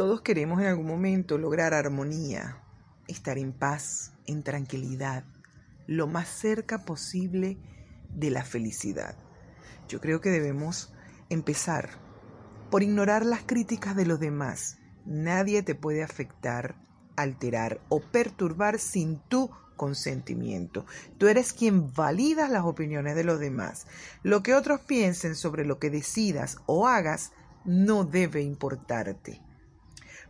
Todos queremos en algún momento lograr armonía, estar en paz, en tranquilidad, lo más cerca posible de la felicidad. Yo creo que debemos empezar por ignorar las críticas de los demás. Nadie te puede afectar, alterar o perturbar sin tu consentimiento. Tú eres quien valida las opiniones de los demás. Lo que otros piensen sobre lo que decidas o hagas no debe importarte.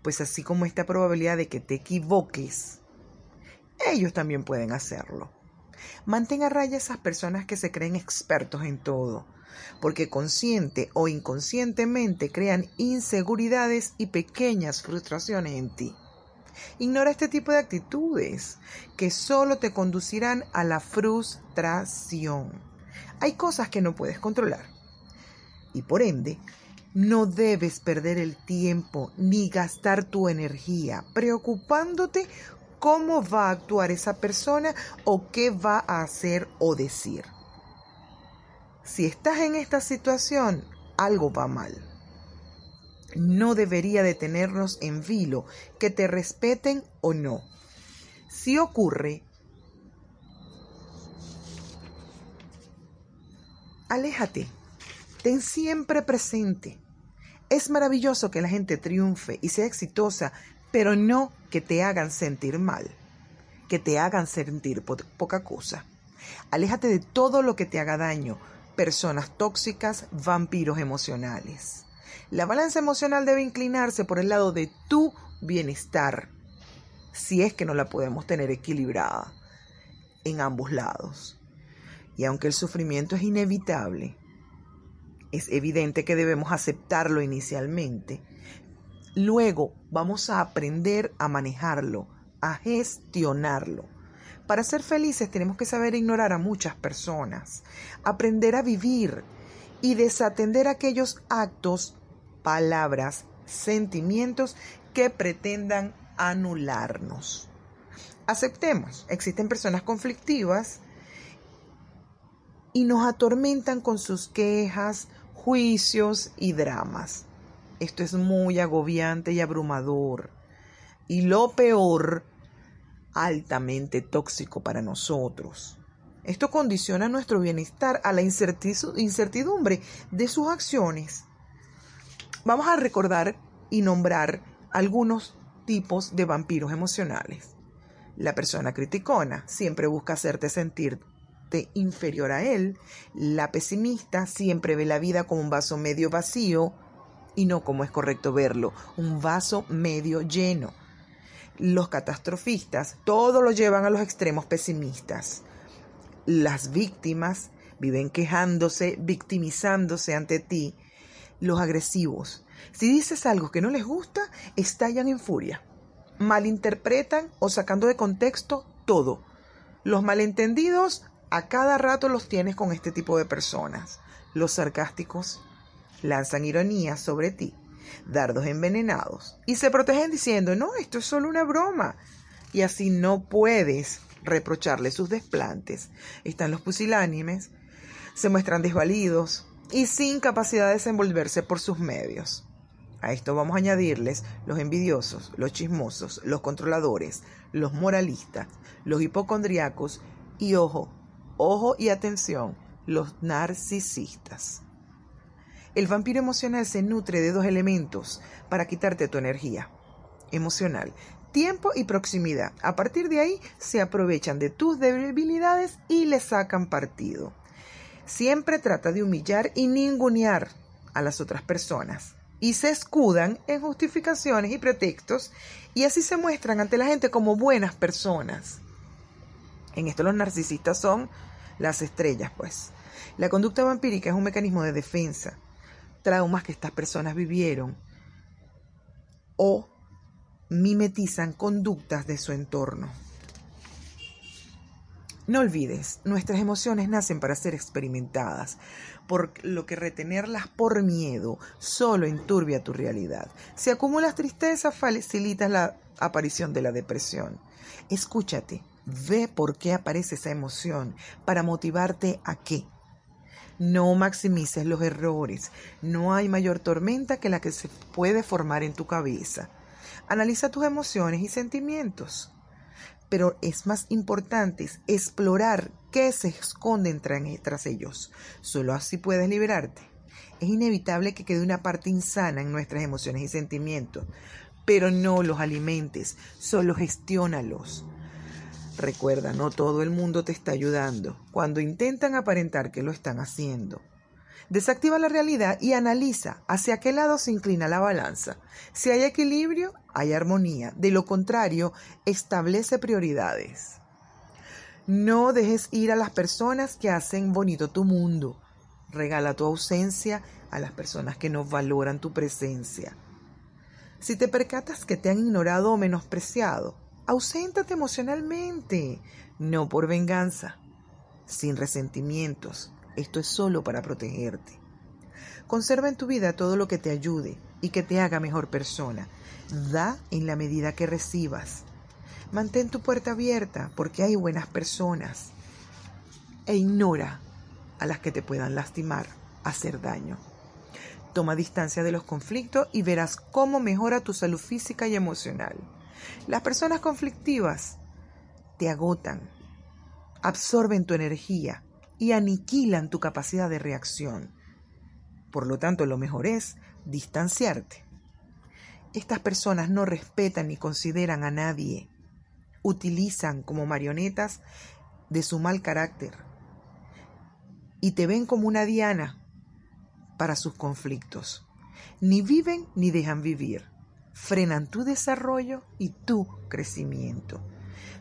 Pues así como esta probabilidad de que te equivoques, ellos también pueden hacerlo. Mantén a raya esas personas que se creen expertos en todo, porque consciente o inconscientemente crean inseguridades y pequeñas frustraciones en ti. Ignora este tipo de actitudes que solo te conducirán a la frustración. Hay cosas que no puedes controlar y por ende no debes perder el tiempo ni gastar tu energía preocupándote cómo va a actuar esa persona o qué va a hacer o decir. Si estás en esta situación, algo va mal. No debería detenernos en vilo que te respeten o no. Si ocurre, aléjate. Ten siempre presente. Es maravilloso que la gente triunfe y sea exitosa, pero no que te hagan sentir mal, que te hagan sentir poca cosa. Aléjate de todo lo que te haga daño, personas tóxicas, vampiros emocionales. La balanza emocional debe inclinarse por el lado de tu bienestar, si es que no la podemos tener equilibrada en ambos lados. Y aunque el sufrimiento es inevitable, es evidente que debemos aceptarlo inicialmente, Luego vamos a aprender a manejarlo, a gestionarlo. Para ser felices tenemos que saber ignorar a muchas personas, aprender a vivir y desatender aquellos actos, palabras, sentimientos que pretendan anularnos. Aceptemos, existen personas conflictivas y nos atormentan con sus quejas, juicios y dramas. Esto es muy agobiante y abrumador. Y lo peor, altamente tóxico para nosotros. Esto condiciona nuestro bienestar a la incertidumbre de sus acciones. Vamos a recordar y nombrar algunos tipos de vampiros emocionales. La persona criticona siempre busca hacerte inferior a él. La pesimista siempre ve la vida como un vaso medio vacío y no como es correcto verlo, un vaso medio lleno. Los catastrofistas todo lo llevan a los extremos pesimistas. Las víctimas viven quejándose, victimizándose ante ti. Los agresivos, si dices algo que no les gusta, estallan en furia. Malinterpretan o sacando de contexto todo. Los malentendidos a cada rato los tienes con este tipo de personas. Los sarcásticos lanzan ironías sobre ti, dardos envenenados, y se protegen diciendo, no, esto es solo una broma. Y así no puedes reprocharle sus desplantes. Están los pusilánimes, se muestran desvalidos y sin capacidad de desenvolverse por sus medios. A esto vamos a añadirles los envidiosos, los chismosos, los controladores, los moralistas, los hipocondriacos y ojo, ojo y atención, los narcisistas. El vampiro emocional se nutre de dos elementos para quitarte tu energía emocional, tiempo y proximidad. A partir de ahí se aprovechan de tus debilidades y le sacan partido. Siempre trata de humillar y ningunear a las otras personas y se escudan en justificaciones y pretextos y así se muestran ante la gente como buenas personas. En esto los narcisistas son las estrellas, pues. La conducta vampírica es un mecanismo de defensa traumas que estas personas vivieron o mimetizan conductas de su entorno. No olvides, nuestras emociones nacen para ser experimentadas, por lo que retenerlas por miedo solo enturbia tu realidad. Si acumulas tristeza, facilitas la aparición de la depresión. Escúchate, ve por qué aparece esa emoción, para motivarte a qué. No maximices los errores. No hay mayor tormenta que la que se puede formar en tu cabeza. Analiza tus emociones y sentimientos. Pero es más importante explorar qué se esconde tras ellos. Solo así puedes liberarte. Es inevitable que quede una parte insana en nuestras emociones y sentimientos, pero no los alimentes, solo gestiónalos. Recuerda, no todo el mundo te está ayudando cuando intentan aparentar que lo están haciendo. Desactiva la realidad y analiza hacia qué lado se inclina la balanza. Si hay equilibrio, hay armonía. De lo contrario, establece prioridades. No dejes ir a las personas que hacen bonito tu mundo. Regala tu ausencia a las personas que no valoran tu presencia. Si te percatas que te han ignorado o menospreciado, auséntate emocionalmente, no por venganza, sin resentimientos. Esto es solo para protegerte. Conserva en tu vida todo lo que te ayude y que te haga mejor persona. Da en la medida que recibas. Mantén tu puerta abierta porque hay buenas personas. E ignora a las que te puedan lastimar, hacer daño. Toma distancia de los conflictos y verás cómo mejora tu salud física y emocional. Las personas conflictivas te agotan, absorben tu energía y aniquilan tu capacidad de reacción. Por lo tanto, lo mejor es distanciarte. Estas personas no respetan ni consideran a nadie. Utilizan como marionetas de su mal carácter y te ven como una diana para sus conflictos. Ni viven ni dejan vivir. Frenan tu desarrollo y tu crecimiento.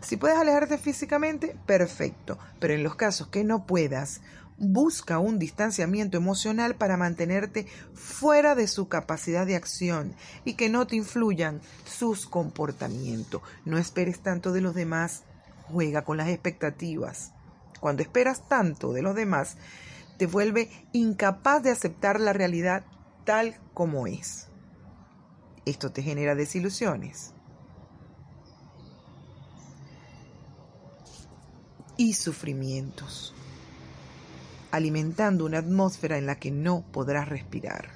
Si puedes alejarte físicamente, perfecto, pero en los casos que no puedas, busca un distanciamiento emocional para mantenerte fuera de su capacidad de acción y que no te influyan sus comportamientos. No esperes tanto de los demás, juega con las expectativas. Cuando esperas tanto de los demás, te vuelve incapaz de aceptar la realidad tal como es. Esto te genera desilusiones y sufrimientos, alimentando una atmósfera en la que no podrás respirar.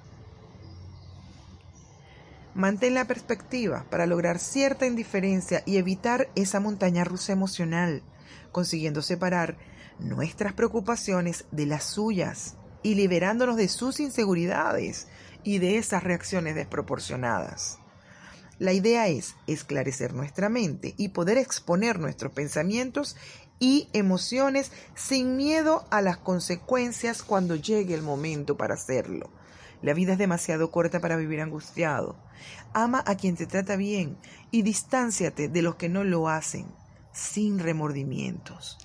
Mantén la perspectiva para lograr cierta indiferencia y evitar esa montaña rusa emocional, consiguiendo separar nuestras preocupaciones de las suyas y liberándonos de sus inseguridades y de esas reacciones desproporcionadas. La idea es esclarecer nuestra mente y poder exponer nuestros pensamientos y emociones sin miedo a las consecuencias cuando llegue el momento para hacerlo. La vida es demasiado corta para vivir angustiado. Ama a quien te trata bien y distánciate de los que no lo hacen, sin remordimientos.